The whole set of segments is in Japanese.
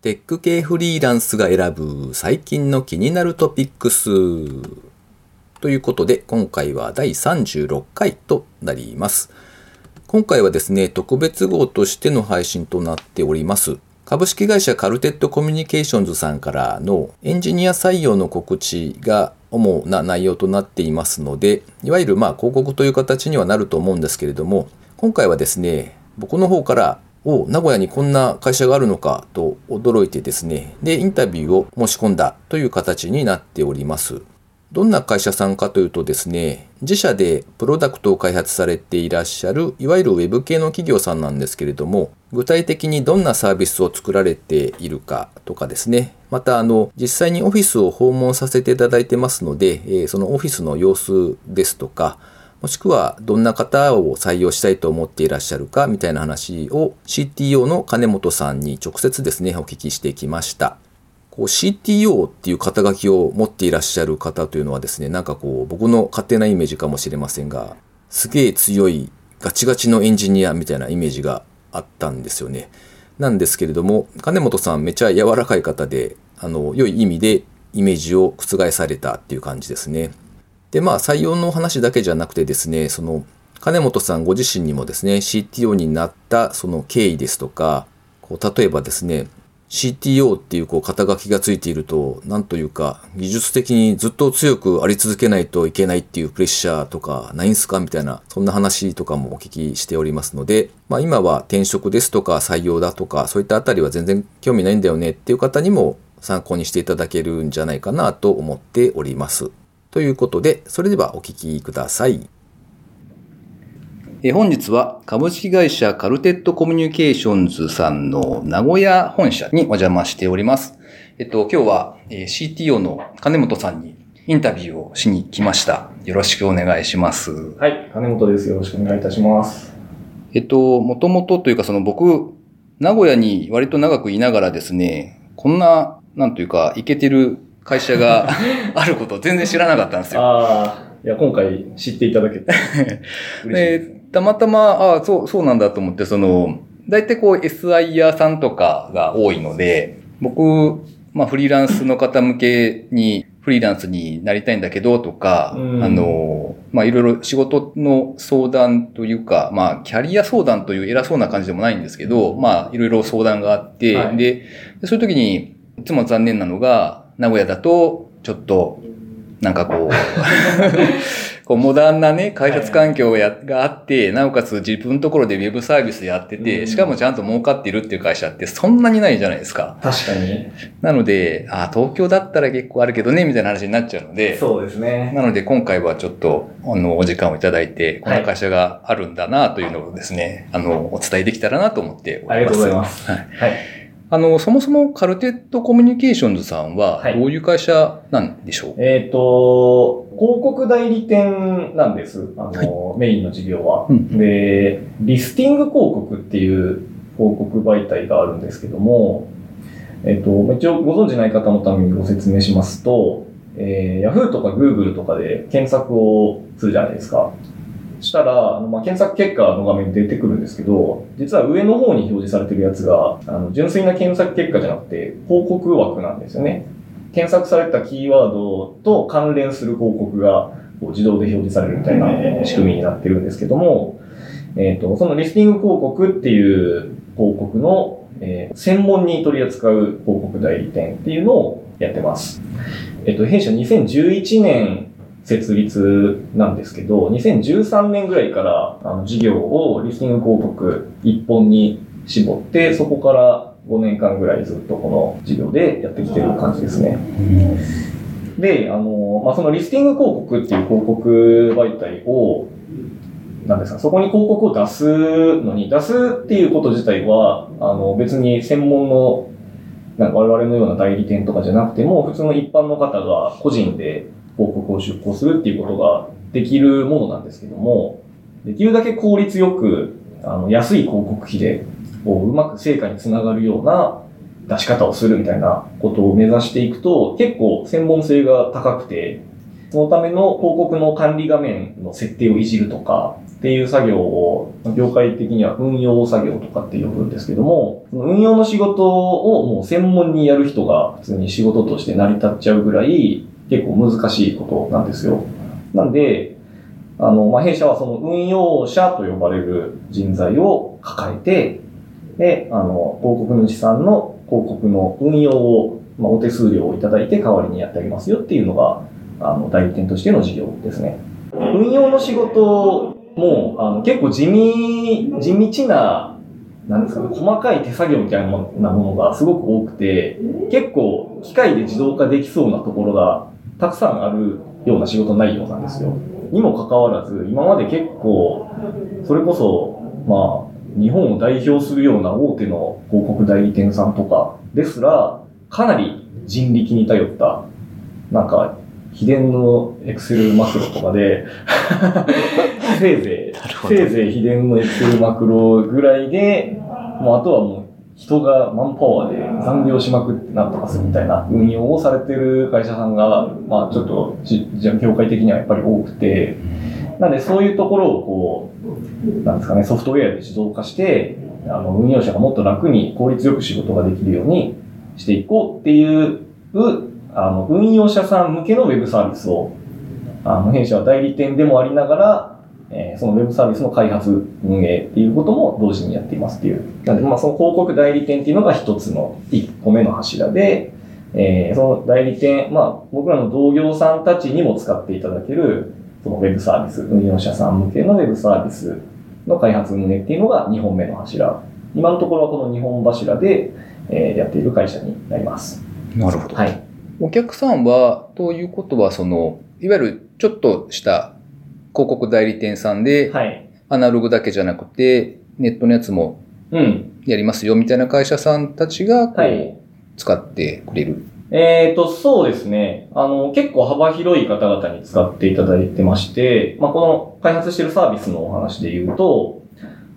テック系フリーランスが選ぶ最近の気になるトピックス。ということで、今回は第36回となります。今回はですね、特別号としての配信となっております。株式会社カルテットコミュニケーションズさんからのエンジニア採用の告知が主な内容となっていますので、いわゆるまあ広告という形にはなると思うんですけれども、今回はですね、僕の方からお名古屋にこんな会社があるのかと驚いてですね、で、インタビューを申し込んだという形になっております。どんな会社さんかというとですね、自社でプロダクトを開発されていらっしゃる、いわゆるウェブ系の企業さんなんですけれども、具体的にどんなサービスを作られているかとかですね、またあの、実際にオフィスを訪問させていただいてますので、そのオフィスの様子ですとか、もしくはどんな方を採用したいと思っていらっしゃるかみたいな話を CTO の金本さんに直接ですね、お聞きしてきました。こう CTO っていう肩書きを持っていらっしゃる方というのはですね、なんかこう僕の勝手なイメージかもしれませんが、すげえ強いガチガチのエンジニアみたいなイメージがあったんですよね。なんですけれども、金本さんめちゃ柔らかい方で、あの、良い意味でイメージを覆されたっていう感じですね。で、まあ、採用の話だけじゃなくてですね、その、金本さんご自身にもですね、CTO になったその経緯ですとか、こう例えばですね、CTO っていうこう肩書きがついていると、なんというか、技術的にずっと強くあり続けないといけないっていうプレッシャーとかないんすか？みたいな、そんな話とかもお聞きしておりますので、まあ今は転職ですとか採用だとか、そういったあたりは全然興味ないんだよねっていう方にも参考にしていただけるんじゃないかなと思っております。ということで、それではお聞きください。え本日は株式会社カルテットコミュニケーションズさんの名古屋本社にお邪魔しております。えっと、今日は CTO の金本さんにインタビューをしに来ました。よろしくお願いします。はい、金本です。よろしくお願いいたします。えっと、もともとというかその僕、名古屋に割と長くいながらですね、こんな、なんというか、いけてる会社が あることを全然知らなかったんですよ。ああ、いや、今回知っていただけて。でたまたま、ああ、そう、そうなんだと思って、その、大体こう SI 屋さんとかが多いので、僕、まあフリーランスの方向けにフリーランスになりたいんだけどとか、うん、あの、まあいろいろ仕事の相談というか、まあキャリア相談という偉そうな感じでもないんですけど、まあいろいろ相談があって、はい、で、そういう時にいつも残念なのが、名古屋だと、ちょっと、なんかこう こうモダンなね、開発環境や、があって、なおかつ自分のところでウェブサービスやってて、しかもちゃんと儲かってるっていう会社ってそんなにないじゃないですか。確かに。なので、あ東京だったら結構あるけどね、みたいな話になっちゃうので。そうですね。なので今回はちょっと、あの、お時間をいただいて、こんな会社があるんだなというのをですね、はい、あの、お伝えできたらなと思っております。ありがとうございます。はい。はいあの、そもそもカルテットコミュニケーションズさんは、どういう会社なんでしょう、はい、えっ、ー、と、広告代理店なんです。あの、はい、メインの事業は、うん、で、リスティング広告っていう広告媒体があるんですけども、えっ、ー、と、一応ご存知ない方のためにご説明しますと、えー、Yahoo とか Google とかで検索をするじゃないですか。したら、まあ、検索結果の画面に出てくるんですけど、実は上の方に表示されてるやつが、あの純粋な検索結果じゃなくて、広告枠なんですよね。検索されたキーワードと関連する広告がこう自動で表示されるみたいな仕組みになってるんですけども、えっ、ー、と、そのリスティング広告っていう広告の、えー、専門に取り扱う広告代理店っていうのをやってます。えっ、と、弊社2011年設立なんですけど、2013年ぐらいからあの事業をリスティング広告一本に絞って、そこから5年間ぐらいずっとこの事業でやってきてる感じですね。で、あの、まあ、そのリスティング広告っていう広告媒体を、なんですか、そこに広告を出すのに、出すっていうこと自体は、あの、別に専門の、なんか我々のような代理店とかじゃなくても、普通の一般の方が個人で広告を出稿するっていうことができるものなんですけども、できるだけ効率よく、あの、安い広告費で、こう、うまく成果につながるような出し方をするみたいなことを目指していくと、結構専門性が高くて、そのための広告の管理画面の設定をいじるとか、っていう作業を、業界的には運用作業とかって呼ぶんですけども、運用の仕事をもう専門にやる人が普通に仕事として成り立っちゃうぐらい結構難しいことなんですよ。なんで、あの、まあ、弊社はその運用者と呼ばれる人材を抱えて、で、あの、広告主さんの広告の運用を、まあ、お手数料をいただいて代わりにやってあげますよっていうのが、あの、代理店としての事業ですね。運用の仕事も、あの、結構地味、地道な、なんですかね、細かい手作業みたいなものがすごく多くて、結構機械で自動化できそうなところがたくさんあるような仕事内容なんですよ。にもかかわらず、今まで結構、それこそ、まあ、日本を代表するような大手の広告代理店さんとかですら、かなり人力に頼った、なんか、秘伝のエクセルマクロとかで せいぜい、せいぜい秘伝のエクセルマクロぐらいで、もうあとはもう人がマンパワーで残業しまくってなんとかするみたいな運用をされてる会社さんが、まあちょっとじ、じゃ業界的にはやっぱり多くて、なんでそういうところをこう、なんですかね、ソフトウェアで自動化して、あの、運用者がもっと楽に効率よく仕事ができるようにしていこうっていう、あの、運用者さん向けのウェブサービスを、あの、弊社は代理店でもありながら、えー、そのウェブサービスの開発、運営っていうことも同時にやっていますっていう。なので、まあ、その広告代理店っていうのが一つの一個目の柱で、えー、その代理店、まあ、僕らの同業さんたちにも使っていただける、そのウェブサービス、運用者さん向けのウェブサービスの開発運営っていうのが2本目の柱。今のところはこの2本柱で、えー、やっている会社になります。なるほど。はい。お客さんは、ということは、その、いわゆるちょっとした広告代理店さんで、はい、アナログだけじゃなくて、ネットのやつもやりますよみたいな会社さんたちが、こう、使ってくれる。えっ、ー、と、そうですね。あの、結構幅広い方々に使っていただいてまして、まあ、この開発しているサービスのお話で言うと、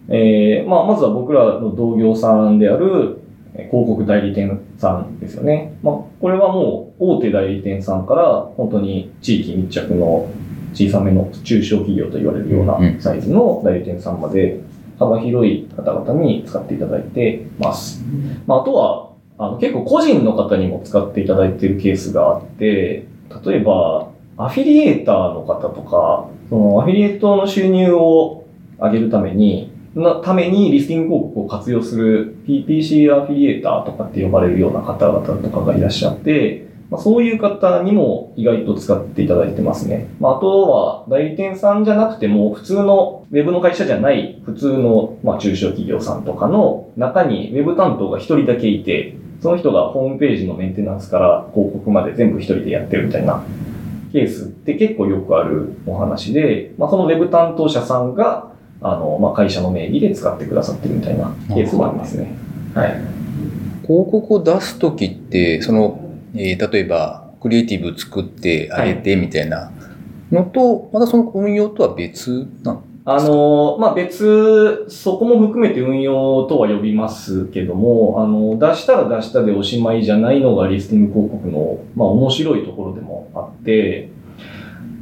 えー、まあ、まずは僕らの同業さんである広告代理店さんですよね。まあ、これはもう大手代理店さんから本当に地域密着の小さめの中小企業と言われるようなサイズの代理店さんまで幅広い方々に使っていただいてます。まあ、あとは、あの結構個人の方にも使っていただいているケースがあって、例えば、アフィリエーターの方とか、そのアフィリエイトの収入を上げるために、のためにリスティング広告を活用する PPC アフィリエーターとかって呼ばれるような方々とかがいらっしゃって、まあ、そういう方にも意外と使っていただいてますね。まあ、あとは代理店さんじゃなくても普通のウェブの会社じゃない普通のまあ中小企業さんとかの中にウェブ担当が一人だけいて、その人がホームページのメンテナンスから広告まで全部一人でやってるみたいなケースって結構よくあるお話で、まあ、そのウェブ担当者さんがあの、まあ、会社の名義で使ってくださってるみたいなケースもありますね。はい。広告を出すときって、そのえー、例えば、クリエイティブ作ってあげてみたいなのと、はい、またその運用とは別なのあの、まあ、別、そこも含めて運用とは呼びますけども、あの、出したら出したでおしまいじゃないのがリスティング広告の、まあ、面白いところでもあって、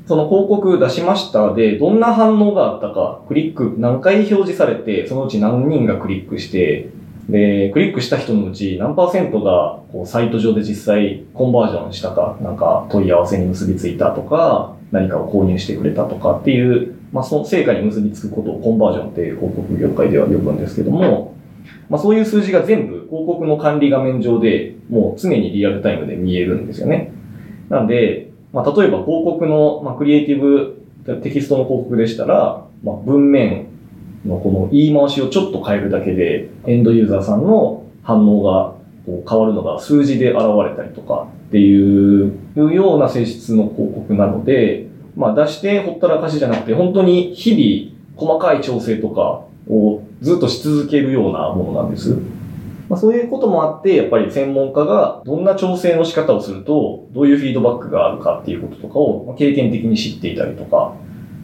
その広告出しましたで、どんな反応があったか、クリック何回表示されて、そのうち何人がクリックして、で、クリックした人のうち何パーセントがこうサイト上で実際コンバージョンしたか、なんか問い合わせに結びついたとか、何かを購入してくれたとかっていう、まあその成果に結びつくことをコンバージョンって広告業界では呼ぶんですけども、まあそういう数字が全部広告の管理画面上でもう常にリアルタイムで見えるんですよね。なんで、まあ例えば広告の、まあクリエイティブテキストの広告でしたら、まあ文面、のこの言い回しをちょっと変えるだけで、エンドユーザーさんの反応がこう変わるのが数字で現れたりとかっていうような性質の広告なので、まあ出してほったらかしじゃなくて、本当に日々細かい調整とかをずっとし続けるようなものなんです。まあ、そういうこともあって、やっぱり専門家がどんな調整の仕方をすると、どういうフィードバックがあるかっていうこととかを経験的に知っていたりとか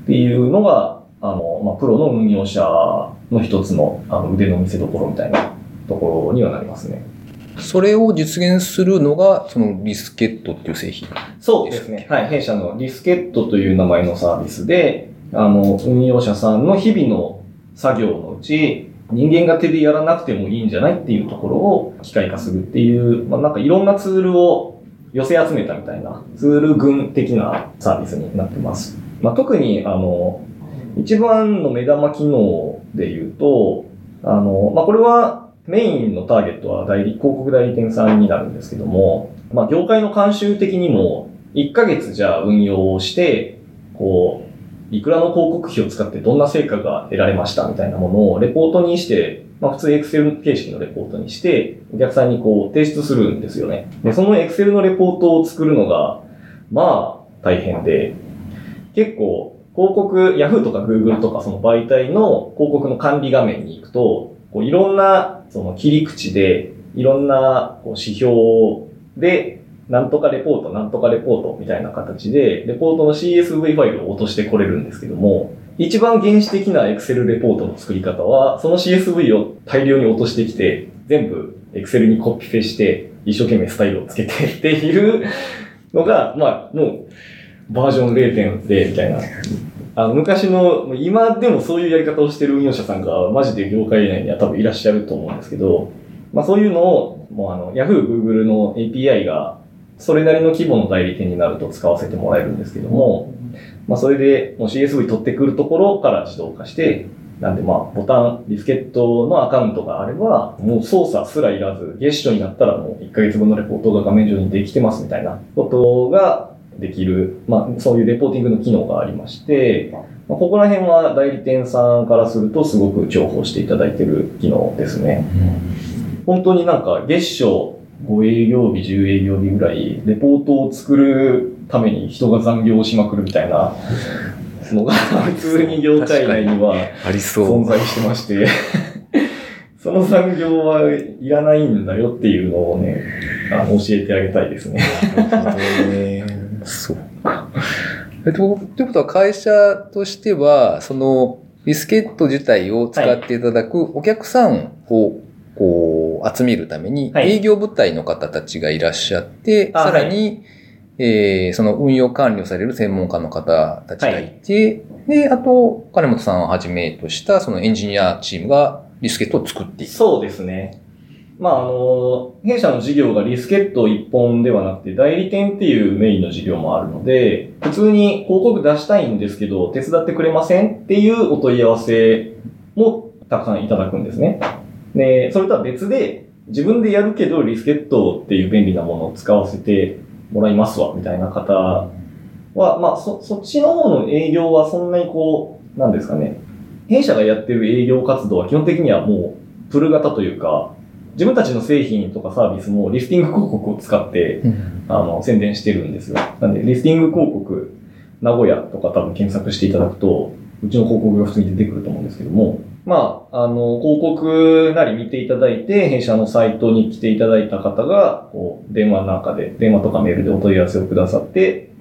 っていうのがあの、まあ、プロの運用者の一つのあの腕の見せ所みたいなところにはなりますね。それを実現するのが、そのリスケットっていう製品そうですね。はい。弊社のリスケットという名前のサービスで、あの、運用者さんの日々の作業のうち、人間が手でやらなくてもいいんじゃないっていうところを機械化するっていう、まあ、なんかいろんなツールを寄せ集めたみたいなツール群的なサービスになってます。まあ、特に、あの、一番の目玉機能で言うと、あの、まあ、これはメインのターゲットは代理、広告代理店さんになるんですけども、まあ、業界の慣習的にも、1ヶ月じゃあ運用をして、こう、いくらの広告費を使ってどんな成果が得られましたみたいなものをレポートにして、まあ普通 Excel 形式のレポートにして、お客さんにこう提出するんですよね。で、その Excel のレポートを作るのが、まあ大変で、結構広告、Yahoo! とか Google とかその媒体の広告の管理画面に行くと、こういろんなその切り口で、いろんなこう指標で、なんとかレポート、なんとかレポートみたいな形で、レポートの CSV ファイルを落としてこれるんですけども、一番原始的な Excel レポートの作り方は、その CSV を大量に落としてきて、全部 Excel にコピペして、一生懸命スタイルをつけてっていうのが、まあ、もう、バージョン0.0みたいな。あの、昔の、今でもそういうやり方をしてる運用者さんが、マジで業界内には多分いらっしゃると思うんですけど、まあそういうのを、もうあの、Yahoo、Google の API が、それなりの規模の代理店になると使わせてもらえるんですけども、まあそれでもう CSV 取ってくるところから自動化して、なんでまあボタン、ディスケットのアカウントがあれば、もう操作すらいらず、月初になったらもう1ヶ月分のレポートが画面上にできてますみたいなことができる、まあそういうレポーティングの機能がありまして、まあ、ここら辺は代理店さんからするとすごく重宝していただいてる機能ですね。本当になんか月初5営業日、10営業日ぐらい、レポートを作るために人が残業しまくるみたいなのが、普通に業界内にはありそ存在してまして、その残業はいらないんだよっていうのをね、あの教えてあげたいですね。そうか。えっと、ということは会社としては、その、ビスケット自体を使っていただくお客さんを、こう、集めるために、はい営業部隊の方たちがいらっしゃって、あさらに、えーその運用管理をされる専門家の方たちがいて、で、あと、金本さんをはじめとした、そのエンジニアチームがビスケットを作っていく。そうですね。まあ、あの、弊社の事業がリスケット一本ではなくて、代理店っていうメインの事業もあるので、普通に広告出したいんですけど、手伝ってくれませんっていうお問い合わせもたくさんいただくんですね。で、それとは別で、自分でやるけど、リスケットっていう便利なものを使わせてもらいますわ、みたいな方は、まあ、そ、そっちの方の営業はそんなにこう、なんですかね。弊社がやってる営業活動は基本的にはもう、プル型というか、自分たちの製品とかサービスもリスティング広告を使って、あの、宣伝してるんですよ。なんで、リスティング広告、名古屋とか多分検索していただくと、うちの広告が普通に出てくると思うんですけども、まあ、あの、広告なり見ていただいて、弊社のサイトに来ていただいた方が、こう、電話の中で、電話とかメールでお問い合わせをくださって、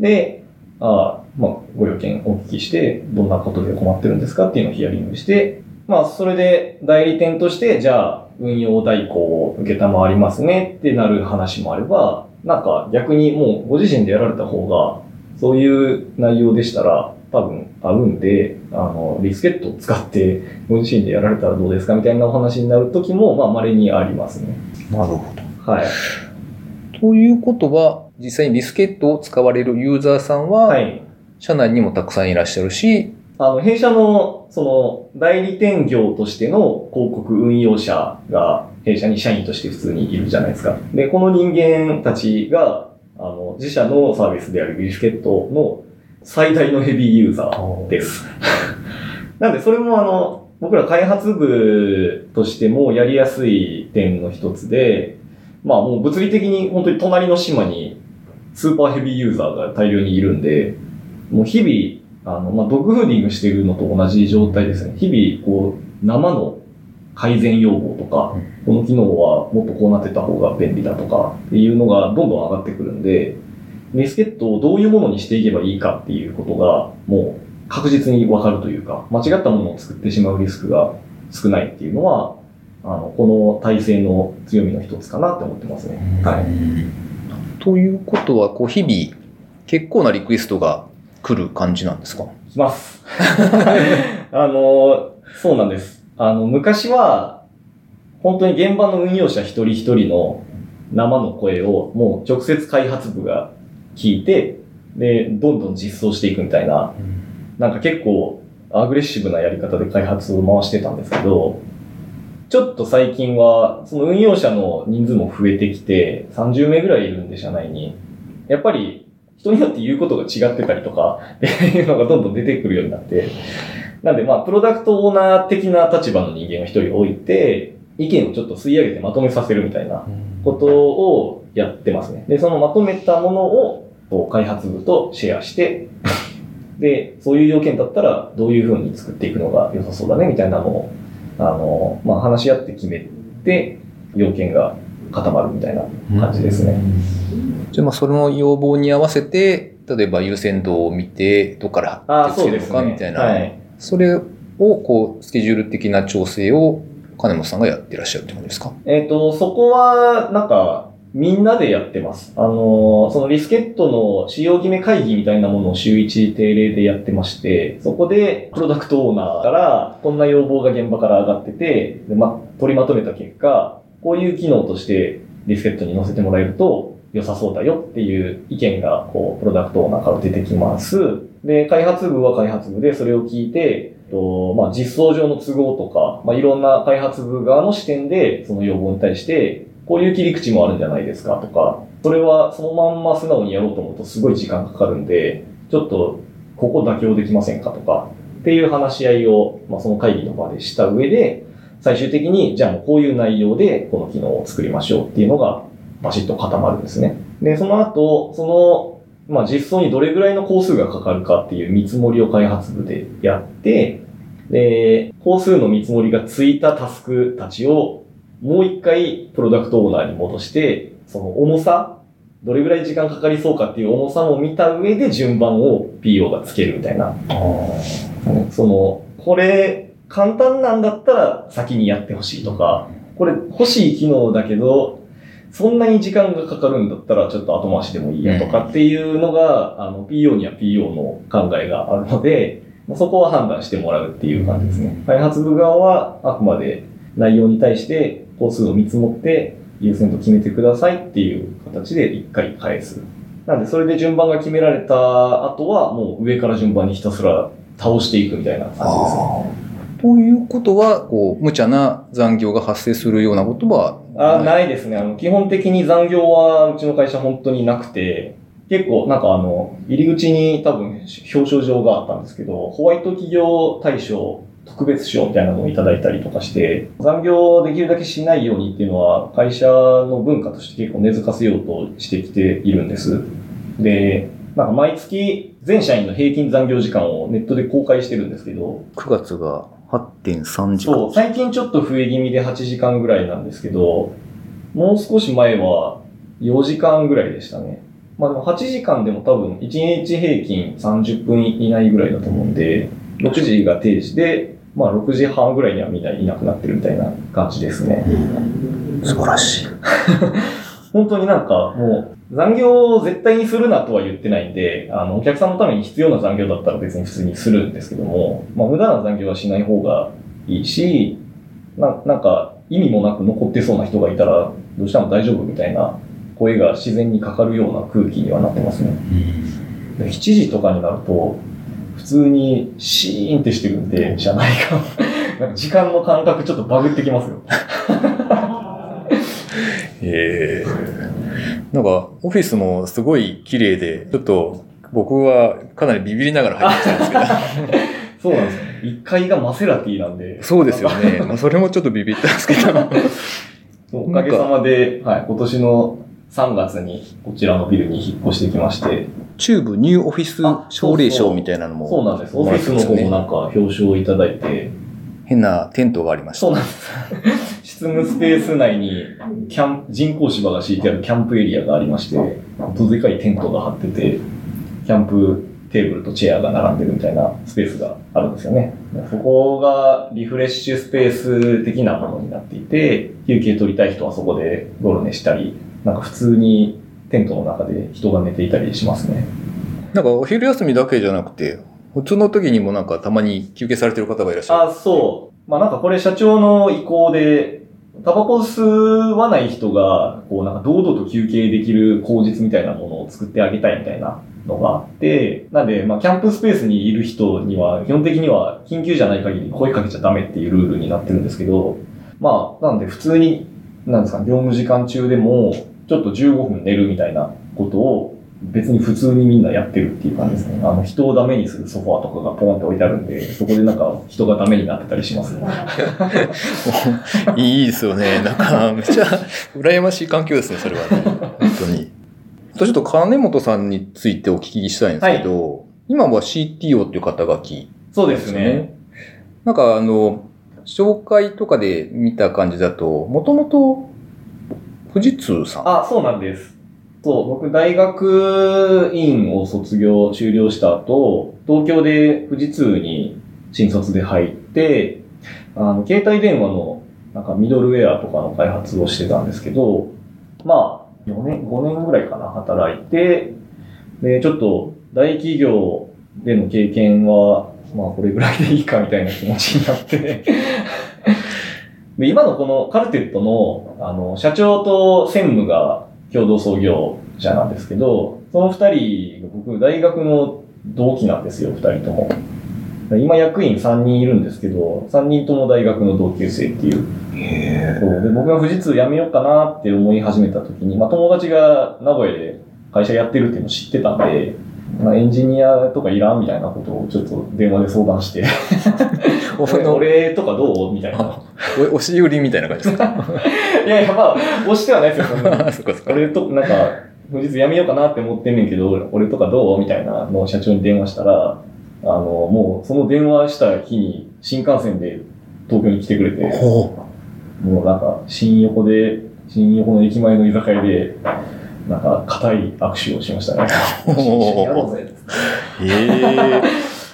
で、あまあ、ご用件お聞きして、どんなことで困ってるんですかっていうのをヒアリングして、まあ、それで代理店として、じゃあ、運用代行を受けたまわりますねってなる話もあれば、なんか逆にもうご自身でやられた方が、そういう内容でしたら、多分合うんで、あの、リスケットを使ってご自身でやられたらどうですかみたいなお話になる時も、まあ、稀にありますね。なるほど。はい。ということは、実際にビスケットを使われるユーザーさんは、はい。社内にもたくさんいらっしゃるし、あの、弊社の、その、代理店業としての広告運用者が、弊社に社員として普通にいるじゃないですか。で、この人間たちが、あの、自社のサービスであるビスケットの最大のヘビーユーザーです。なんで、それもあの、僕ら開発部としてもやりやすい点の一つで、まあもう物理的に本当に隣の島にスーパーヘビーユーザーが大量にいるんで、もう日々、あの、まあ、ドッグフーディングしているのと同じ状態ですね。日々、こう、生の改善要望とか、この機能はもっとこうなってた方が便利だとかっていうのがどんどん上がってくるんで、ビスケットをどういうものにしていけばいいかっていうことが、もう確実にわかるというか、間違ったものを作ってしまうリスクが少ないっていうのは、あの、この体制の強みの一つかなって思ってますね。はい。ということは、こう、日々、結構なリクエストが来る感じなんですか？来来ます。あの、そうなんです。あの、昔は、本当に現場の運用者一人一人の生の声をもう直接開発部が聞いて、で、どんどん実装していくみたいな、なんか結構アグレッシブなやり方で開発を回してたんですけど、ちょっと最近は、その運用者の人数も増えてきて、30名ぐらいいるんで、社内に。やっぱり、人によって言うことが違ってたりとか、っていうのがどんどん出てくるようになって。なんで、まあ、プロダクトオーナー的な立場の人間を一人置いて、意見をちょっと吸い上げてまとめさせるみたいなことをやってますね。で、そのまとめたものを、こう開発部とシェアして、で、そういう要件だったら、どういう風に作っていくのが良さそうだね、みたいなのを、あの、まあ、話し合って決めて、要件が固まるみたいな感じですね。じゃあまあその要望に合わせて、例えば優先度を見て、どこからああ、手つけるのかそうですね。みたいな。はい。それをこう、スケジュール的な調整を金本さんがやってらっしゃるってことですか？えっ、と、そこは、なんか、みんなでやってます。あの、そのリスケットの使用決め会議みたいなものを週1定例でやってまして、そこでプロダクトオーナーからこんな要望が現場から上がってて、でま、取りまとめた結果、こういう機能としてリスケットに載せてもらえると良さそうだよっていう意見が、こう、プロダクトオーナーから出てきます。で、開発部は開発部でそれを聞いて、とまあ、実装上の都合とか、まあ、いろんな開発部側の視点で、その要望に対して、こういう切り口もあるんじゃないですかとか、それはそのまんま素直にやろうと思うとすごい時間かかるんで、ちょっとここ妥協できませんかとか、っていう話し合いを、まあ、その会議の場でした上で、最終的に、じゃあもうこういう内容でこの機能を作りましょうっていうのがバシッと固まるんですね。で、その後、その、まあ、実装にどれぐらいの工数がかかるかっていう見積もりを開発部でやって、で、工数の見積もりがついたタスクたちをもう一回プロダクトオーナーに戻して、その重さ、どれぐらい時間かかりそうかっていう重さも見た上で順番を PO がつけるみたいな。その、これ簡単なんだったら先にやってほしいとか、これ欲しい機能だけど、そんなに時間がかかるんだったらちょっと後回しでもいいやとかっていうのが、あの、PO には PO の考えがあるので、まあそこは判断してもらうっていう感じですね。開発部側はあくまで内容に対して工数を見積もって優先度決めてくださいっていう形で一回返す。なんでそれで順番が決められた後はもう上から順番にひたすら倒していくみたいな感じですね。ということは、こう、無茶な残業が発生するようなことはあないですね。あの、基本的に残業はうちの会社本当になくて、結構なんかあの、入り口に多分表彰状があったんですけど、ホワイト企業大賞特別賞みたいなのをいただいたりとかして、残業できるだけしないようにっていうのは会社の文化として結構根付かせようとしてきているんです。で、なんか毎月全社員の平均残業時間をネットで公開してるんですけど、9月が8.3時間。そう、最近ちょっと増え気味で8時間ぐらいなんですけど、もう少し前は4時間ぐらいでしたね。まあでも8時間でも多分1日平均30分以内ぐらいだと思うんで、6時が定時で、まあ6時半ぐらいにはみんないなくなってるみたいな感じですね。素晴らしい。本当になんかもう残業を絶対にするなとは言ってないんで、あのお客さんのために必要な残業だったら別に普通にするんですけども、まあ無駄な残業はしない方がいいし、ななんか意味もなく残ってそうな人がいたらどうしても大丈夫みたいな声が自然にかかるような空気にはなってますね。で7時とかになると普通にシーンってしてるんで、社内が。なんか時間の感覚ちょっとバグってきますよ。ええなんか、オフィスもすごい綺麗で、ちょっと僕はかなりビビりながら入ってきたんですけど。そうなんですよね。1階がマセラティなんで。そうですよね。まあ、それもちょっとビビったんですけど。おかげさまで、はい、今年の3月にこちらのビルに引っ越してきまして、中部ニューオフィス奨励賞みたいなのも。そうなんです。オフィスの方もなんか表彰をいただいて、変なテントがありました。そうなんです。執務スペース内にキャン人工芝が敷いてあるキャンプエリアがありまして、どでかいテントが張ってて、キャンプテーブルとチェアが並んでるみたいなスペースがあるんですよね。そこがリフレッシュスペース的なものになっていて、休憩取りたい人はそこでゴロ寝したり、なんか普通にテントの中で人が寝ていたりしますね。なんかお昼休みだけじゃなくて、普通の時にもなんかたまに休憩されてる方がいらっしゃる。あ、そう。まあなんかこれ社長の意向で、タバコ吸わない人が、こうなんか堂々と休憩できる口実みたいなものを作ってあげたいみたいなのがあって、なんで、まあキャンプスペースにいる人には、基本的には緊急じゃない限り声かけちゃダメっていうルールになってるんですけど、まあ、なんで普通に、なんですか、業務時間中でも、ちょっと15分寝るみたいなことを、別に普通にみんなやってるっていう感じですね。あの、人をダメにするソファーとかがポンって置いてあるんで、そこでなんか人がダメになってたりしますね。いいですよね。なんか、めっちゃ羨ましい環境ですね、それはね。本当に。あとちょっと金本さんについてお聞きしたいんですけど、今は CTO っていう肩書きそうですね。。なんかあの、紹介とかで見た感じだと、もともと富士通さん。あ、そうなんです。そう、僕大学院を卒業、修了した後、東京で富士通に新卒で入って、あの、携帯電話のなんかミドルウェアとかの開発をしてたんですけど、まあ、4年、5年ぐらいかな、働いて、で、ちょっと大企業での経験は、まあこれぐらいでいいかみたいな気持ちになって、で、今のこのカルテットの、あの、社長と専務が共同創業者なんですけど、その二人が僕、大学の同期なんですよ、二人とも。今役員3人いるんですけど、3人とも大学の同級生っていう。そうで僕が富士通辞めようかなって思い始めた時に、まあ友達が名古屋で会社やってるっていうのを知ってたんで、まあ、エンジニアとかいらんみたいなことをちょっと電話で相談して、俺俺とかどうみたいな。お押し売りみたいな感じですか？いやいや、まあ、押してはないですよ、そ。そ。俺と、なんか、富士通辞めようかなって思ってんねんけど、俺とかどうみたいなのを社長に電話したら、あの、もうその電話した日に新幹線で東京に来てくれて、ほもうなんか、新横で、新横の駅前の居酒屋で、なんか、固い握手をしましたね。やろうぜ。う。へえ。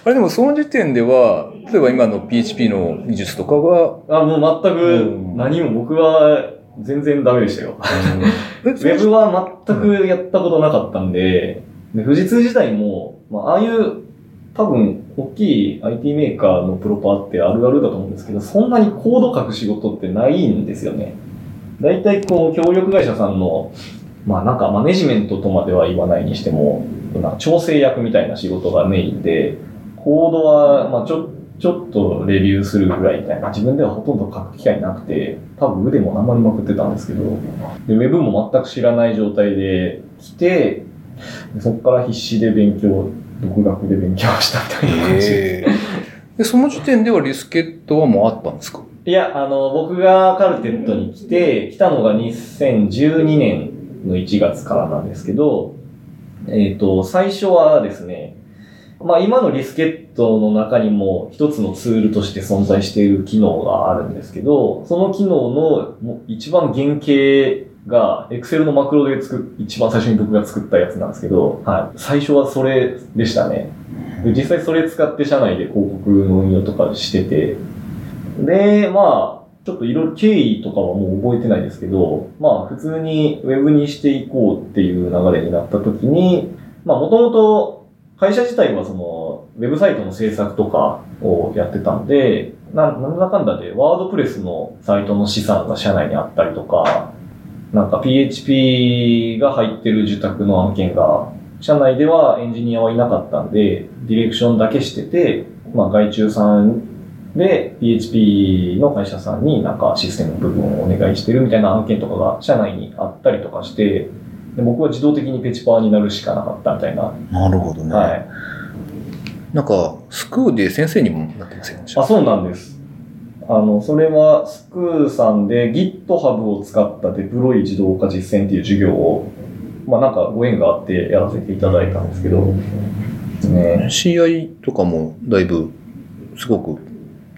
あれでもその時点では、例えば今の PHP の技術とかが、あ、もう全うくん何も僕は全然ダメでしたよ。え ウェブは全くやったことなかったんで、で富士通自体も、まあ、ああいう多分大きい IT メーカーのプロパーってあるあるだと思うんですけど、そんなにコード書く仕事ってないんですよね。大体こう協力会社さんの、まあなんかマネジメントとまでは言わないにしても、なんか調整役みたいな仕事がメインで、コードはまあちょちょっとレビューするぐらいみたいな、自分ではほとんど書く機会なくて、多分腕もなまりまくってたんですけど、で、ウェブも全く知らない状態で来て、でそこから必死で勉強、独学で勉強したみたいな感じ。で、その時点ではリスケットはもうあったんですか？いや、あの、僕がカルテットに来て、来たのが2012年の1月からなんですけど、えっ、と、最初はですね、まあ今のリスケットの中にも一つのツールとして存在している機能があるんですけど、その機能の一番原型が Excel のマクロで作、一番最初に僕が作ったやつなんですけど、はい。最初はそれでしたね。で実際それ使って社内で広告の運用とかしてて、で、まあ、ちょっといろいろ経緯とかはもう覚えてないですけど、まあ普通にウェブにしていこうっていう流れになった時に、まあもともと会社自体はそのウェブサイトの制作とかをやってたんで、ななんだかんだでワードプレスのサイトの資産が社内にあったりとか、なんか PHP が入ってる受託の案件が社内ではエンジニアはいなかったんで、ディレクションだけしてて、まあ外注さんで、PHP の会社さんになんかシステムの部分をお願いしてるみたいな案件とかが社内にあったりとかして、で僕は自動的にペチパーになるしかなかったみたいな。なるほどね。はい。なんか、スクーで先生にもなってますよね。あ、そうなんです。あの、それはスクーさんで GitHub を使ったデプロイ自動化実践っていう授業を、まあなんかご縁があってやらせていただいたんですけど、ね、CI とかもだいぶ、すごく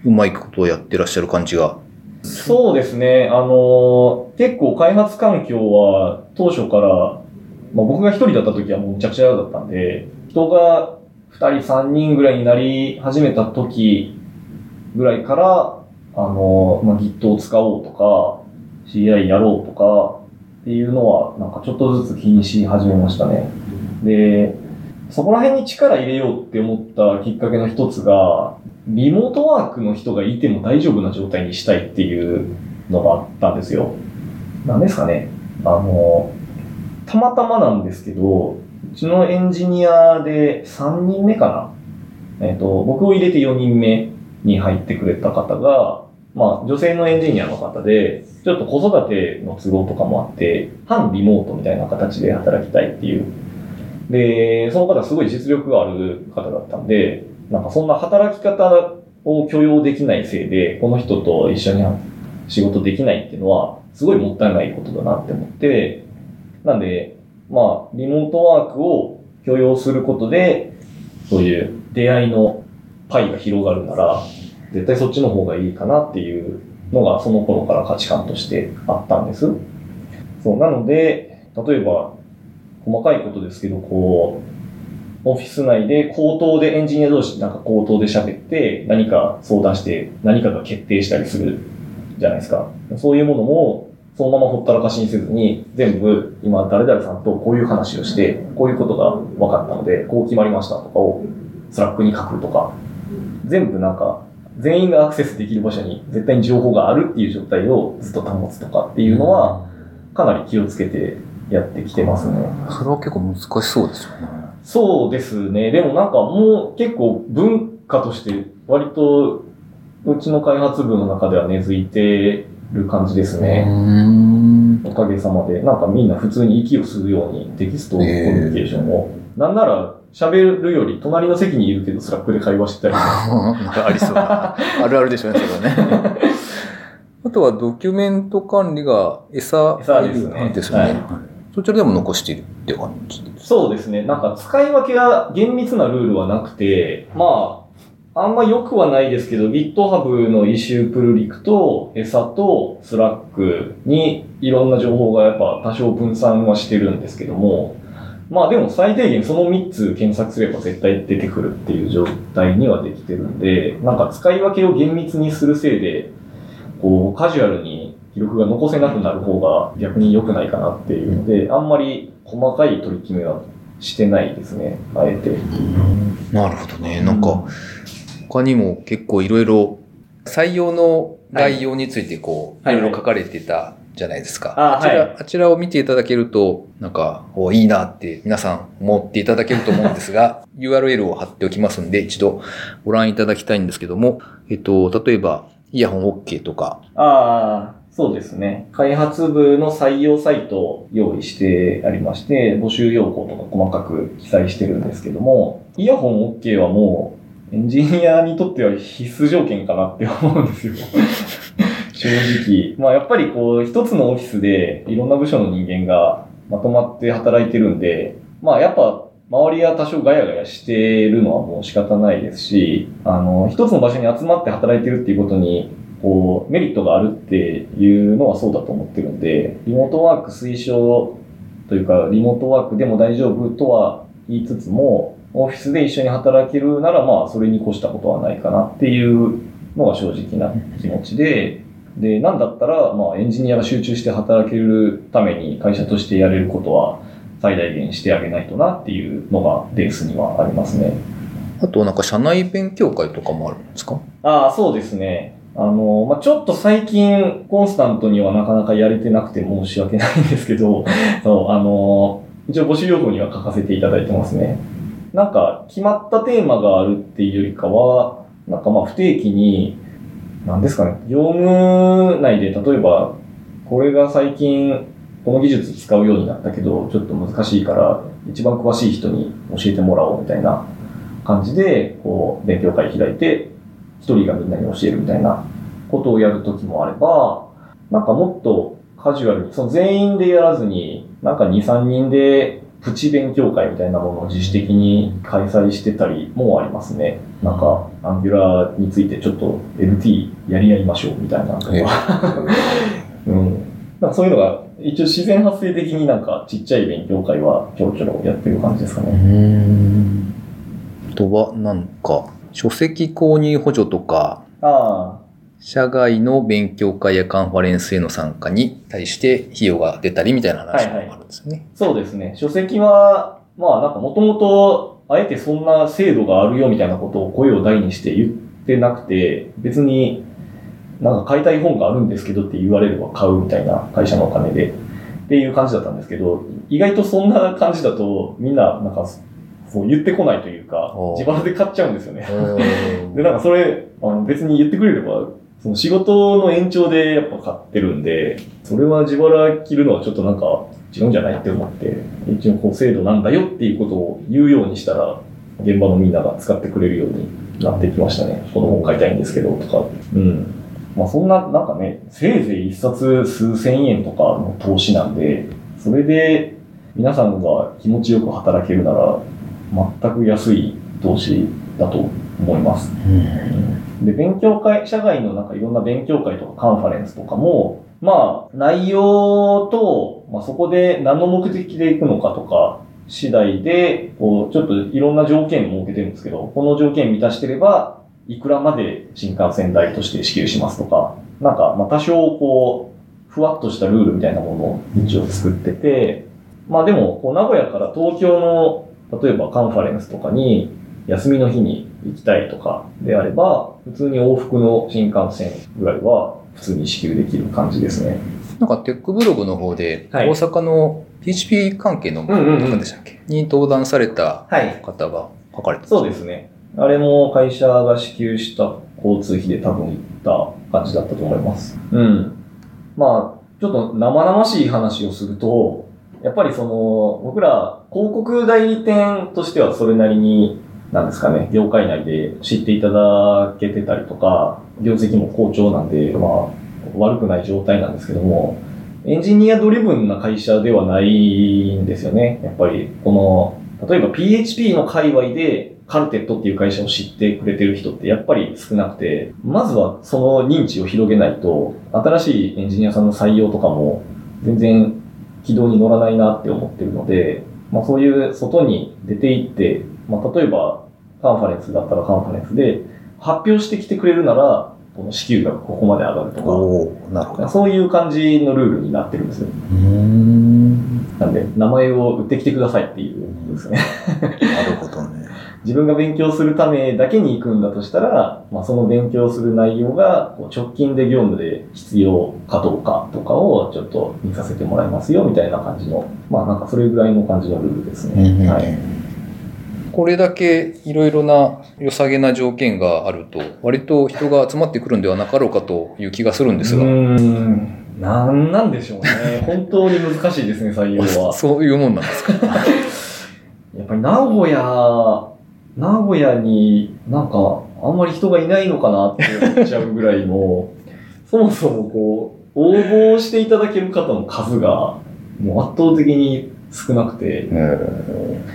うまいことをやってらっしゃる感じが。そうですね。あの、結構開発環境は当初から、まあ、僕が一人だった時はもうむちゃくちゃだったんで、人が二人三人ぐらいになり始めた時ぐらいから、あの、まあ、Git を使おうとか、CI やろうとかっていうのは、なんかちょっとずつ気にし始めましたね。で、そこら辺に力入れようって思ったきっかけの一つが、リモートワークの人がいても大丈夫な状態にしたいっていうのがあったんですよ。なんですかね。あの、たまたまなんですけど、うちのエンジニアで3人目かな。えっ、と、僕を入れて4人目に入ってくれた方が、まあ、女性のエンジニアの方で、ちょっと子育ての都合とかもあって、半リモートみたいな形で働きたいっていう。で、その方すごい実力がある方だったんで、なんかそんな働き方を許容できないせいで、この人と一緒に仕事できないっていうのは、すごいもったいないことだなって思って、なんで、まあ、リモートワークを許容することで、そういう出会いのパイが広がるなら、絶対そっちの方がいいかなっていうのがその頃から価値観としてあったんです。そう、なので、例えば、細かいことですけど、こう、オフィス内で口頭でエンジニア同士なんか口頭で喋って何か相談して何かが決定したりするじゃないですか。そういうものもそのままほったらかしにせずに全部今誰々さんとこういう話をしてこういうことが分かったのでこう決まりましたとかを Slack に書くとか全部なんか全員がアクセスできる場所に絶対に情報があるっていう状態をずっと保つとかっていうのはかなり気をつけてやってきてますね。それは結構難しそうですよね。そうですね。でもなんかもう結構文化として割とうちの開発部の中では根付いてる感じですね。おかげさまで。なんかみんな普通に息を吸うようにテキストコミュニケーションを。なんなら喋るより隣の席にいるけど Slack で会話してたり。なんかありそうな。あるあるでしょうね、それはね。あとはドキュメント管理が餌餌ですねですよね。はいそちらでも残しているって感じです。そうですね。なんか使い分けが厳密なルールはなくて、まあ、あんま良くはないですけど、GitHub のイシュープルリクと、餌と Slack にいろんな情報がやっぱ多少分散はしてるんですけども、まあでも最低限その3つ検索すれば絶対出てくるっていう状態にはできてるんで、なんか使い分けを厳密にするせいで、こうカジュアルに記録が残せなくなる方が逆に良くないかなっていうので、あんまり細かい取り決めはしてないですね、あえて。なるほどね。なんか、他にも結構いろいろ採用の概要についてこう、はいいろいろ書かれてたじゃないですか。あちら、はいあちらを見ていただけると、なんか、おいいなって皆さん思っていただけると思うんですが、URL を貼っておきますんで、一度ご覧いただきたいんですけども、えっと、例えば、イヤホン OK とか、ああ、そうですね。開発部の採用サイトを用意してありまして、募集要項とか細かく記載してるんですけども、イヤホン OK はもう、エンジニアにとっては必須条件かなって思うんですよ。正直。まあやっぱりこう、一つのオフィスでいろんな部署の人間がまとまって働いてるんで、まあやっぱ周りは多少ガヤガヤしてるのはもう仕方ないですし、あの、一つの場所に集まって働いてるっていうことに、こう、メリットがあるっていうのはそうだと思ってるんで、リモートワーク推奨というか、リモートワークでも大丈夫とは言いつつも、オフィスで一緒に働けるなら、まあ、それに越したことはないかなっていうのが正直な気持ちで、で、なんだったら、まあ、エンジニアが集中して働けるために会社としてやれることは最大限してあげないとなっていうのがベースにはありますね。あとなんか社内勉強会とかもあるんですか？ああ、そうですね。あの、まあ、ちょっと最近、コンスタントにはなかなかやれてなくて申し訳ないんですけど、そう、あの、一応募集要項には書かせていただいてますね。なんか、決まったテーマがあるっていうよりかは、なんかまあ不定期に、なんですかね、業務内で例えば、これが最近、この技術使うようになったけど、ちょっと難しいから、一番詳しい人に教えてもらおうみたいな感じで、こう、勉強会開いて、一人がみんなに教えるみたいなことをやるときもあれば、なんかもっとカジュアルに、その全員でやらずに、なんか2、3人でプチ勉強会みたいなものを自主的に開催してたりもありますね。なんか、アンギュラーについてちょっと LT やり合いましょうみたいなのとえか。うん。なんかそういうのが、一応自然発生的になんかちっちゃい勉強会はちょろちょろやってる感じですかね。ん。あとは、なんか、書籍購入補助とか、ああ。社外の勉強会やカンファレンスへの参加に対して費用が出たりみたいな話もあるんですよね。そうですね。書籍は、まあなんかもともとあえてそんな制度があるよみたいなことを声を大にして言ってなくて、別になんか買いたい本があるんですけどって言われれば買うみたいな会社のお金でっていう感じだったんですけど、意外とそんな感じだとみんななんかそう言ってこないというか、自腹で買っちゃうんですよね。で、なんかそれ、あの別に言ってくれれば、その仕事の延長でやっぱ買ってるんで、それは自腹切るのはちょっとなんか違うんじゃないって思って、一応こう制度なんだよっていうことを言うようにしたら、現場のみんなが使ってくれるようになってきましたね。この本買いたいんですけど、とか。うん。まあそんな、なんかね、せいぜい一冊数千円とかの投資なんで、それで皆さんが気持ちよく働けるなら、全く安い投資だと思います。うん、で、勉強会、社外のなんかいろんな勉強会とかカンファレンスとかも、まあ、内容と、まあ、そこで何の目的で行くのかとか、次第で、こう、ちょっといろんな条件を設けてるんですけど、この条件満たしてれば、いくらまで新幹線代として支給しますとか、なんか、まあ、多少こう、ふわっとしたルールみたいなものを一応作ってて、まあでも、こう、名古屋から東京の例えばカンファレンスとかに休みの日に行きたいとかであれば、普通に往復の新幹線ぐらいは普通に支給できる感じですね。なんかテックブログの方で、大阪の PHP 関係の方でしたっけ、に登壇された方が書かれてた、はい、そうですね。あれも会社が支給した交通費で多分行った感じだったと思います。うん。まあ、ちょっと生々しい話をすると、やっぱりその、僕ら広告代理店としてはそれなりに、なんですかね、業界内で知っていただけてたりとか、業績も好調なんで、まあ、悪くない状態なんですけども、エンジニアドリブンな会社ではないんですよね。やっぱり、この、例えば PHP の界隈でカルテットっていう会社を知ってくれてる人ってやっぱり少なくて、まずはその認知を広げないと、新しいエンジニアさんの採用とかも全然軌道に乗らないなって思ってるので、まあそういう外に出て行って、まあ例えばカンファレンスだったらカンファレンスで発表してきてくれるなら、この支給額ここまで上がるとか、なるほどそういう感じのルールになってるんですよ。なんで、名前を売ってきてくださいっていうことですね。なるほどね。自分が勉強するためだけに行くんだとしたら、まあ、その勉強する内容が直近で業務で必要かどうかとかをちょっと見させてもらいますよみたいな感じの、まあなんかそれぐらいの感じのルールですね。はい。これだけいろいろな良さげな条件があると、割と人が集まってくるんではなかろうかという気がするんですが。うん。なんなんでしょうね。本当に難しいですね、採用は。そういうもんなんですか？やっぱり名古屋名古屋になんかあんまり人がいないのかなって思っちゃうぐらいの、そもそもこう、応募していただける方の数がもう圧倒的に少なくて、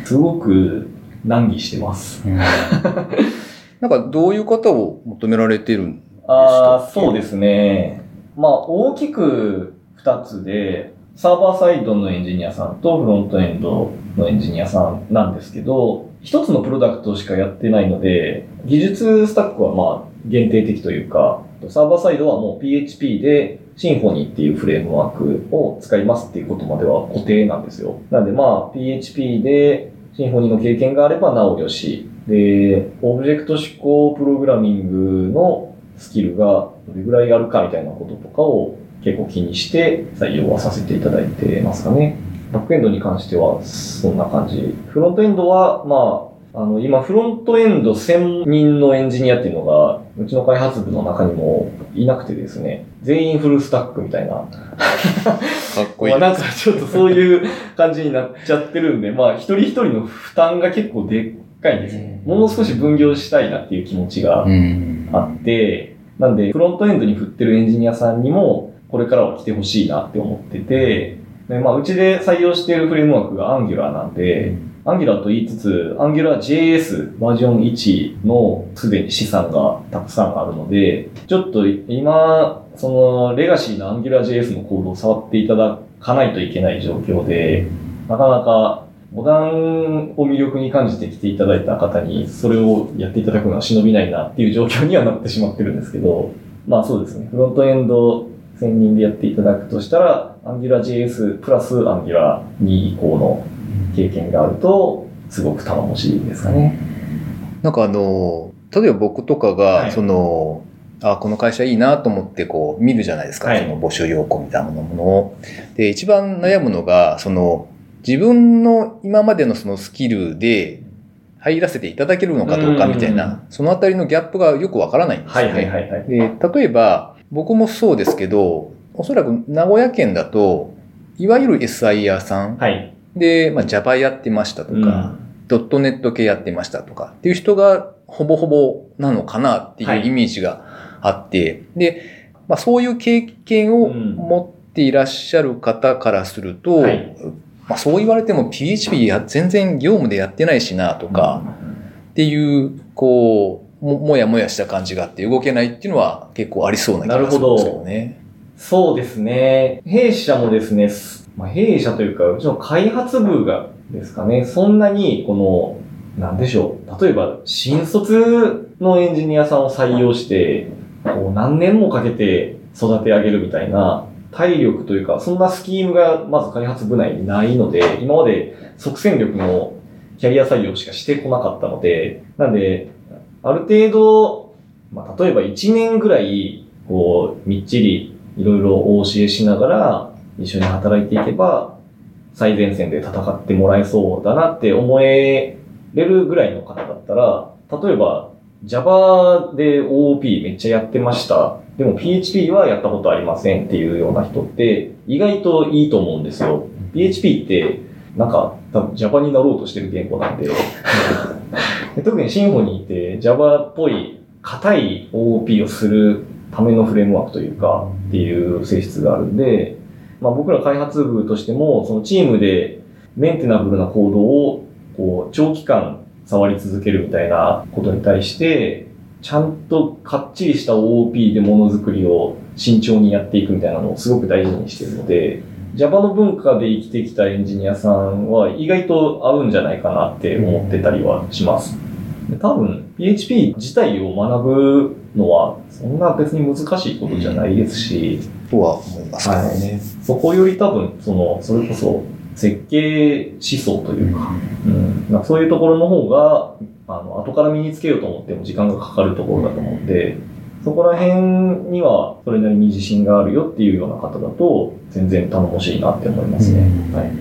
すごく難儀してます。なんかどういう方を求められてるんですか？ああ、そうですね。まあ大きく二つで、サーバーサイドのエンジニアさんとフロントエンドのエンジニアさんなんですけど、一つのプロダクトしかやってないので、技術スタックはまあ限定的というか、サーバーサイドはもう PHP で Symfony っていうフレームワークを使いますっていうことまでは固定なんですよ。なんでまあ PHP で Symfony の経験があればなおよし、で、オブジェクト指向プログラミングのスキルがどれぐらいあるかみたいなこととかを結構気にして採用はさせていただいてますかね。バックエンドに関してはそんな感じ。フロントエンドは、まあ、あの、今、フロントエンド専任のエンジニアっていうのが、うちの開発部の中にもいなくてですね、全員フルスタックみたいな。かっこいい。まあなんかちょっとそういう感じになっちゃってるんで、まあ一人一人の負担が結構でっかいんです。もう少し分業したいなっていう気持ちがあって、なんで、フロントエンドに振ってるエンジニアさんにも、これからは来てほしいなって思ってて、でまあ、うちで採用しているフレームワークが Angular なんで、Angular と言いつつ、AngularJS バージョン1のすでに資産がたくさんあるので、ちょっと今、そのレガシーの AngularJS のコードを触っていただかないといけない状況で、なかなかモダンを魅力に感じて来ていただいた方に、それをやっていただくのは忍びないなっていう状況にはなってしまってるんですけど、まあそうですね。フロントエンド専任でやっていただくとしたら、AngularJS プラス Angular2 以降の経験があると、すごく頼もしいですかね。なんかあの、例えば僕とかが、その、あこの会社いいなと思ってこう見るじゃないですか、はい、その募集要項みたいなものを。で、一番悩むのが、その、自分の今までのそのスキルで入らせていただけるのかどうかみたいな、そのあたりのギャップがよくわからないんですよね。はいはいはい、で例えば、僕もそうですけど、おそらく名古屋県だと、いわゆる SIR さん。で、まあ、Java やってましたとか、ドットネット系やってましたとかっていう人がほぼほぼなのかなっていうイメージがあって、で、まあ、そういう経験を持っていらっしゃる方からすると、はい。まあ、そう言われても PHP や全然業務でやってないしなとか、っていう、こう、ももやもやした感じがあって動けないっていうのは結構ありそうな気がするんですけど。そうですね。弊社もですね、まあ、弊社というか、うちの開発部がですかね、そんなに、この、なんでしょう。例えば、新卒のエンジニアさんを採用して、こう何年もかけて育て上げるみたいな体力というか、そんなスキームがまず開発部内にないので、今まで即戦力のキャリア採用しかしてこなかったので、なんで、ある程度、まあ、例えば1年ぐらい、こう、みっちりいろいろお教えしながら一緒に働いていけば、最前線で戦ってもらえそうだなって思えれるぐらいの方だったら、例えば Java で OOP めっちゃやってました。でも PHP はやったことありませんっていうような人って意外といいと思うんですよ。PHP ってなんか多分 Java になろうとしてる言語なんで特に Symfony って Java っぽい硬い OOP をするためのフレームワークというかっていう性質があるんで、まあ僕ら開発部としてもそのチームでメンテナブルなコードをこう長期間触り続けるみたいなことに対して、ちゃんとかっちりした OOP でものづくりを慎重にやっていくみたいなのをすごく大事にしてるので、Java の文化で生きてきたエンジニアさんは意外と合うんじゃないかなって思ってたりはします。多分 PHP 自体を学ぶのはそんな別に難しいことじゃないですし、とは思いますね、はい。そこより多分、その、それこそ設計思想というか、うん、まあ、そういうところの方が、あの、後から身につけようと思っても時間がかかるところだと思うんで、そこら辺にはそれなりに自信があるよっていうような方だと、全然頼もしいなって思いますね。はい。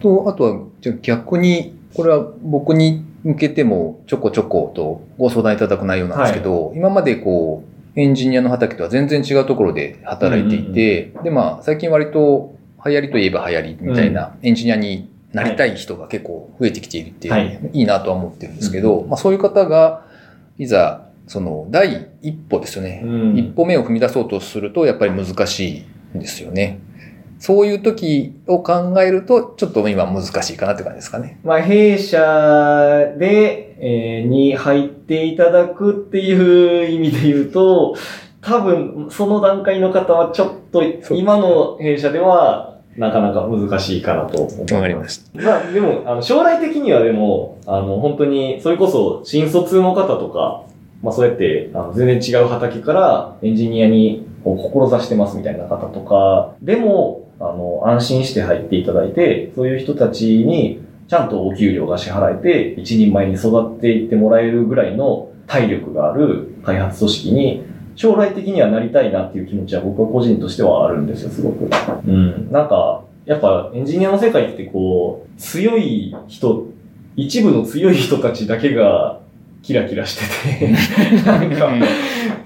と、あとは、じゃ逆に、これは僕に向けてもちょこちょことご相談いただく内容なんですけど、はい、今までこう、エンジニアの畑とは全然違うところで働いていて、で、まあ、最近割と流行りといえば流行りみたいなエンジニアになりたい人が結構増えてきているっていう、はい、いいなとは思ってるんですけど、まあそういう方が、いざ、その、第一歩ですよね、うん、一歩目を踏み出そうとすると、やっぱり難しいんですよね。そういう時を考えると、ちょっと今難しいかなって感じですかね。まあ、弊社で、えー、に入っていただくっていう意味で言うと、多分、その段階の方はちょっと、今の弊社では、なかなか難しいかなと思います。わかりました。まあでも、あの、将来的にはでも、あの、本当に、それこそ新卒の方とか、まあそうやって、あの全然違う畑からエンジニアに志してますみたいな方とか、でも、あの、安心して入っていただいて、そういう人たちに、ちゃんとお給料が支払えて、一人前に育っていってもらえるぐらいの体力がある開発組織に将来的にはなりたいなっていう気持ちは僕は個人としてはあるんですよ、すごく。うん。なんか、やっぱエンジニアの世界ってこう、強い人、一部の強い人たちだけがキラキラしてて なんか、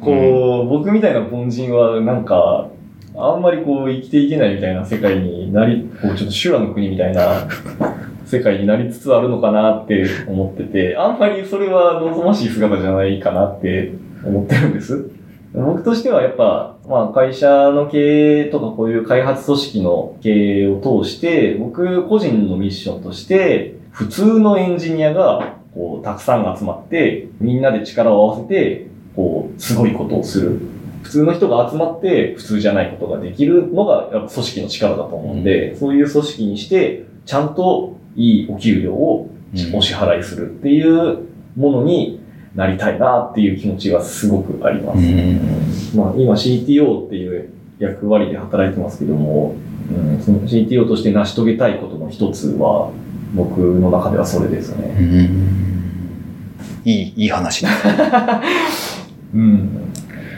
こう、僕みたいな凡人はなんか、あんまりこう生きていけないみたいな世界になり、こうちょっと修羅の国みたいな 世界になりつつあるのかなって思ってて、あんまりそれは望ましい姿じゃないかなって思ってるんです。僕としてはやっぱ、まあ会社の経営とかこういう開発組織の経営を通して、僕個人のミッションとして、普通のエンジニアがこうたくさん集まって、みんなで力を合わせて、こう、すごいことをする。普通の人が集まって普通じゃないことができるのがやっぱ組織の力だと思うんで、うん、そういう組織にして、ちゃんといいお給料をお支払いするっていうものになりたいなっていう気持ちがすごくあります。まあ、今 CTO っていう役割で働いてますけども、うん、その CTO として成し遂げたいことの一つは、僕の中ではそれですね。いい、いい話 うん。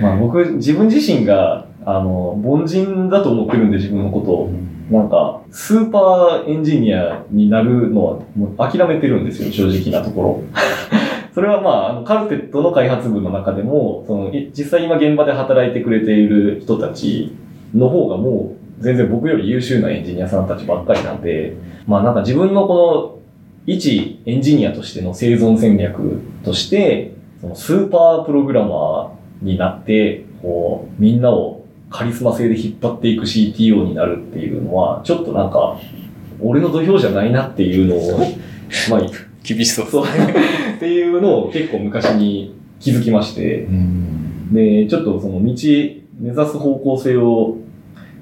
まあ僕、自分自身が、あの、凡人だと思ってるんで、自分のことを。なんか、スーパーエンジニアになるのはもう諦めてるんですよ、正直なところ。それはまあ、あの、カルテットの開発部の中でも、その、実際今現場で働いてくれている人たちの方がもう、全然僕より優秀なエンジニアさんたちばっかりなんで、まあなんか自分のこの、一エンジニアとしての生存戦略として、そのスーパープログラマーになって、こう、みんなをカリスマ性で引っ張っていく CTO になるっていうのは、ちょっとなんか、俺の土俵じゃないなっていうのを、まあ、厳しそう。そう。っていうのを結構昔に気づきまして、で、ちょっとその道、目指す方向性を、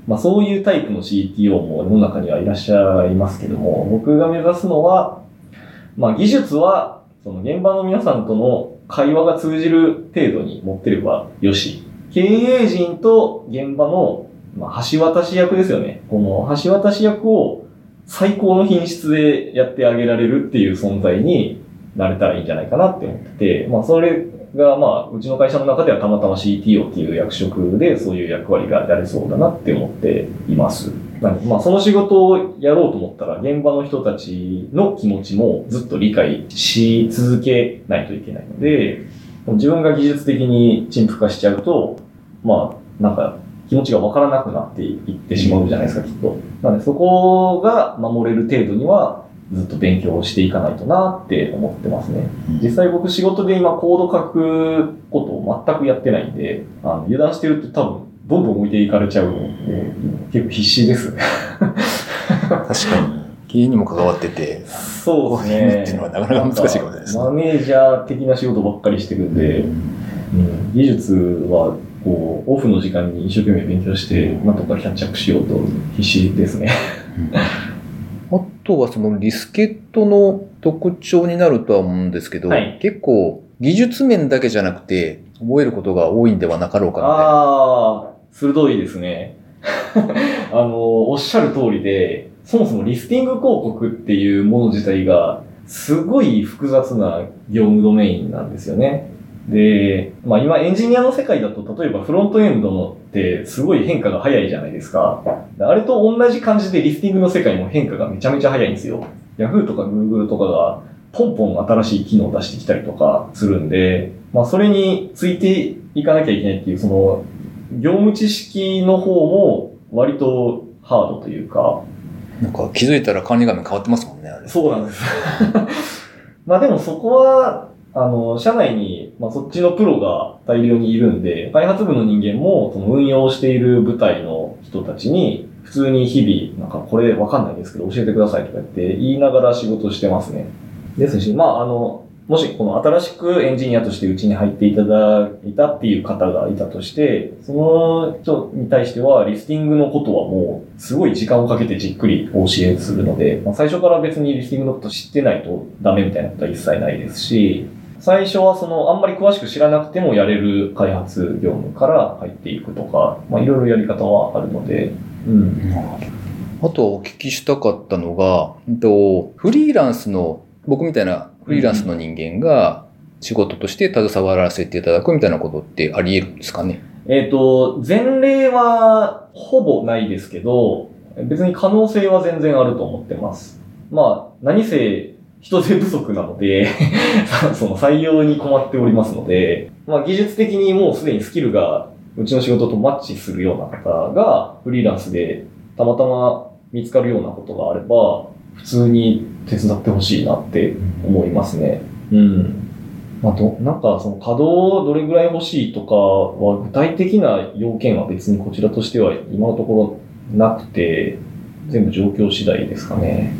まあそういうタイプの CTO も世の中にはいらっしゃいますけども、僕が目指すのは、まあ技術は、その現場の皆さんとの会話が通じる程度に持ってればよし、経営陣と現場の、まあ、橋渡し役ですよね。この橋渡し役を最高の品質でやってあげられるっていう存在になれたらいいんじゃないかなって思ってて、まあそれがまあうちの会社の中ではたまたま CTO っていう役職でそういう役割がやれそうだなって思っています。なまあその仕事をやろうと思ったら現場の人たちの気持ちもずっと理解し続けないといけないので、自分が技術的に陳腐化しちゃうと、まあなんか気持ちがわからなくなっていってしまうじゃないですか、きっと。なので、そこが守れる程度には、ずっと勉強していかないとなって思ってますね。実際僕仕事で今コード書くことを全くやってないんで、あの油断してると多分、どんどん置いていかれちゃうので、結構必死です。確かに。経営にも関わってて、そうですね。っていうのはなかなか難しいかもしれないですね。マネージャー的な仕事ばっかりしてるんで、うん、技術はこう、オフの時間に一生懸命勉強して、なんとかキャッチアップしようと必死ですね。あとはそのリスケットの特徴になるとは思うんですけど、はい、結構技術面だけじゃなくて覚えることが多いんではなかろうかみたいな。ああ、鋭いですね。あの、おっしゃる通りで、そもそもリスティング広告っていうもの自体がすごい複雑な業務ドメインなんですよね。で、まあ今エンジニアの世界だと、例えばフロントエンドのってすごい変化が早いじゃないですか。あれと同じ感じでリスティングの世界も変化がめちゃめちゃ早いんですよ。Yahoo とか Google とかがポンポン新しい機能を出してきたりとかするんで、まあそれについていかなきゃいけないっていう、その、業務知識の方も割とハードというか。なんか気づいたら管理画面変わってますもんね、あれ。そうなんです。まあでもそこはあの、社内に、まあ、そっちのプロが大量にいるんで、開発部の人間も、その運用している部隊の人たちに、普通に日々、なんかこれわかんないんですけど教えてくださいとか言って言いながら仕事してますね。ですし、まあ、あの、もしこの新しくエンジニアとしてうちに入っていただいたっていう方がいたとして、その人に対してはリスティングのことはもうすごい時間をかけてじっくりお教えするので、まあ、最初から別にリスティングのこと知ってないとダメみたいなことは一切ないですし、最初はその、あんまり詳しく知らなくてもやれる開発業務から入っていくとか、まあいろいろやり方はあるので、うん。あとお聞きしたかったのが、フリーランスの、僕みたいなフリーランスの人間が仕事として携わらせていただくみたいなことってあり得るんですかね？えっ、ー、と、前例はほぼないですけど、別に可能性は全然あると思ってます。まあ、何せ人手不足なので その採用に困っておりますので、まあ技術的にもうすでにスキルがうちの仕事とマッチするような方がフリーランスでたまたま見つかるようなことがあれば、普通に手伝ってほしいなって思いますね。うん。まあ、ど、なんかその稼働どれぐらい欲しいとかは具体的な要件は別にこちらとしては今のところなくて、全部状況次第ですかね。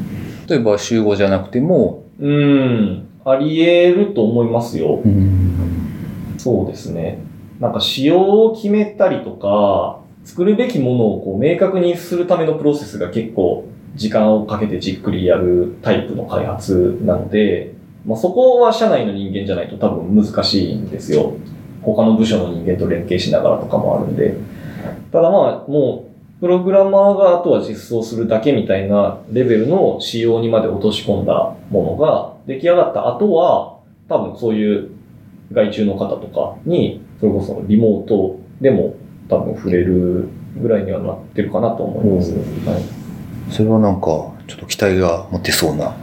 例えば集合じゃなくても。うん、あり得ると思いますよ。そうですね。なんか仕様を決めたりとか、作るべきものをこう明確にするためのプロセスが結構時間をかけてじっくりやるタイプの開発なので、まあ、そこは社内の人間じゃないと多分難しいんですよ。他の部署の人間と連携しながらとかもあるんで。ただまあ、もうプログラマーがあとは実装するだけみたいなレベルの仕様にまで落とし込んだものが出来上がった後は、多分そういう外注の方とかに、それこそリモートでも多分触れるぐらいにはなってるかなと思います。はい、それはなんか、ちょっと期待が持てそうな。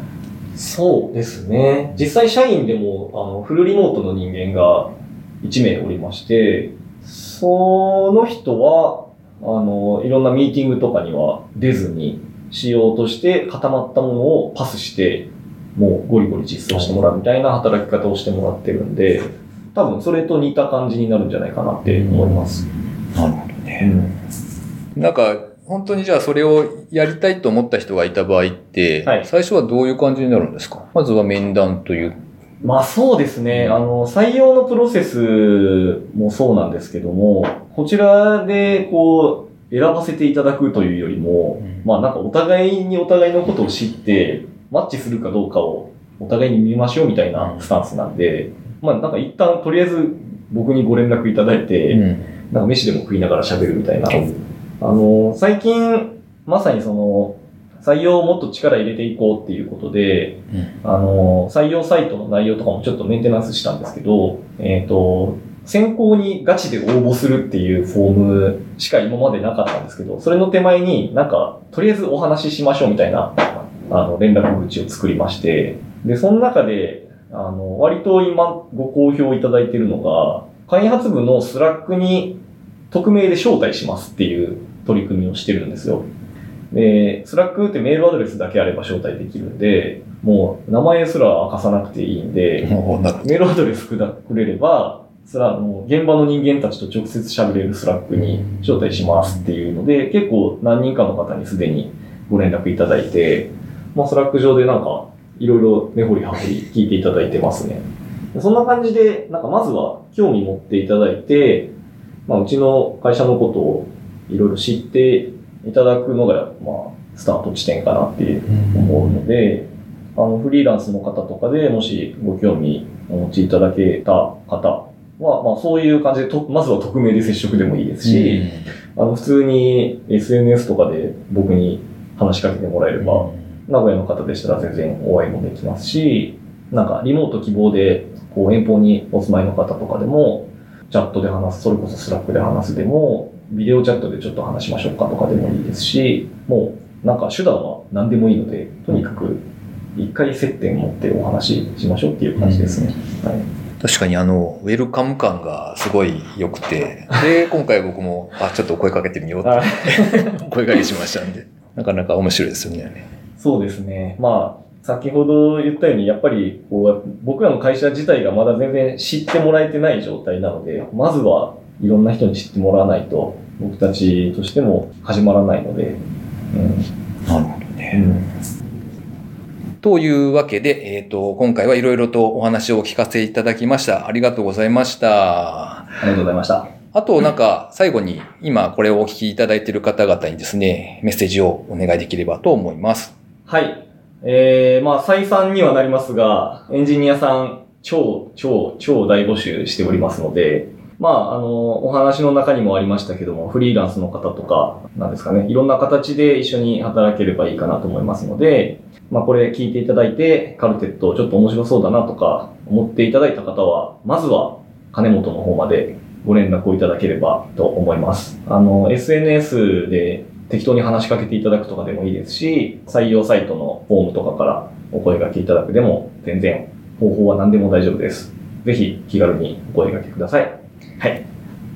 そうですね。実際社員でも、あの、フルリモートの人間が1名おりまして、その人は、あの、いろんなミーティングとかには出ずに、仕様として固まったものをパスして、もうゴリゴリ実装してもらうみたいな働き方をしてもらってるんで、多分それと似た感じになるんじゃないかなって思います。なるほどね。うん、なんか、本当にじゃあそれをやりたいと思った人がいた場合って、はい、最初はどういう感じになるんですか？まずは面談という。まあそうですね。あの、採用のプロセスもそうなんですけども、こちらでこう、選ばせていただくというよりも、うん、まあなんかお互いにお互いのことを知って、マッチするかどうかをお互いに見ましょうみたいなスタンスなんで、まあなんか一旦とりあえず僕にご連絡いただいて、うん、なんか飯でも食いながら喋るみたいな。あの、最近、まさにその、採用をもっと力入れていこうっていうことで、うん、あの、採用サイトの内容とかもちょっとメンテナンスしたんですけど、えっ、ー、と、選考にガチで応募するっていうフォームしか今までなかったんですけど、それの手前になんか、とりあえずお話ししましょうみたいな、あの、連絡口を作りまして、で、その中で、あの、割と今ご好評いただいているのが、開発部の Slack に匿名で招待しますっていう取り組みをしてるんですよ。で、 Slack ってメールアドレスだけあれば招待できるんで、もう名前すら明かさなくていいんで、メールアドレスくれれば、スラもう現場の人間たちと直接喋れる Slack に招待しますっていうので、結構何人かの方にすでにご連絡いただいて、まあ、 Slack 上でなんかいろいろ根掘り葉掘り聞いていただいてますね。そんな感じで、なんかまずは興味持っていただいて、まあ、うちの会社のことをいろいろ知っていただくのが、まあ、スタート地点かなって思うので、あの、フリーランスの方とかでもしご興味お持ちいただけた方は、まあ、そういう感じでと、まずは匿名で接触でもいいですし、あの、普通に SNS とかで僕に話しかけてもらえれば、名古屋の方でしたら全然お会いもできますし、なんかリモート希望で、こう遠方にお住まいの方とかでも、チャットで話す、それこそ Slack で話すでも、ビデオチャットでちょっと話しましょうかとかでもいいですし、もうなんか手段は何でもいいので、とにかく一回接点持ってお話ししましょうっていう感じですね。はい。確かにあの、ウェルカム感がすごい良くて、で、今回僕も、あ、ちょっと声かけてみようって 声かけしましたんで、なかなか面白いですよね。そうですね。まあ、先ほど言ったように、やっぱりこう、僕らの会社自体がまだ全然知ってもらえてない状態なので、まずはいろんな人に知ってもらわないと、僕たちとしても始まらないので。うん、なるほどね。うんというわけで、えっ、ー、と、今回はいろいろとお話を聞かせていただきました。ありがとうございました。ありがとうございました。あと、なんか、最後に、今これをお聞きいただいている方々にですね、メッセージをお願いできればと思います。はい。えー、まあ、再三にはなりますが、エンジニアさん、超、超、超大募集しておりますので、まあ、あの、お話の中にもありましたけども、フリーランスの方とか、なんですかね、いろんな形で一緒に働ければいいかなと思いますので、まあ、これ聞いていただいて、カルテットちょっと面白そうだなとか思っていただいた方は、まずは金本の方までご連絡をいただければと思います。あの、SNS で適当に話しかけていただくとかでもいいですし、採用サイトのフォームとかからお声掛けいただくでも全然方法は何でも大丈夫です。ぜひ気軽にお声掛けください。はい。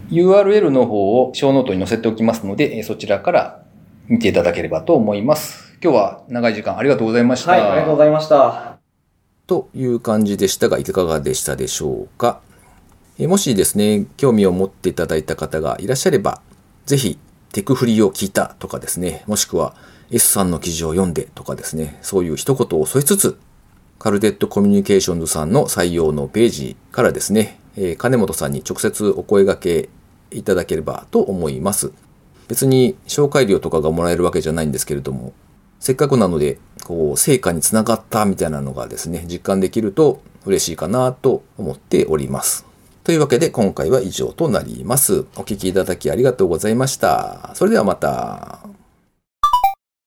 URL の方をショーノートに載せておきますので、そちらから見ていただければと思います。今日は長い時間ありがとうございました。はい、ありがとうございました。という感じでしたが、いかがでしたでしょうか？もしですね、興味を持っていただいた方がいらっしゃれば、ぜひテクフリを聞いたとかですね、もしくは S さんの記事を読んでとかですね、そういう一言を添えつつ、カルデットコミュニケーションズさんの採用のページからですね、え、金本さんに直接お声掛けいただければと思います。別に紹介料とかがもらえるわけじゃないんですけれども、せっかくなので、こう、成果につながったみたいなのがですね、実感できると嬉しいかなと思っております。というわけで今回は以上となります。お聞きいただきありがとうございました。それではまた。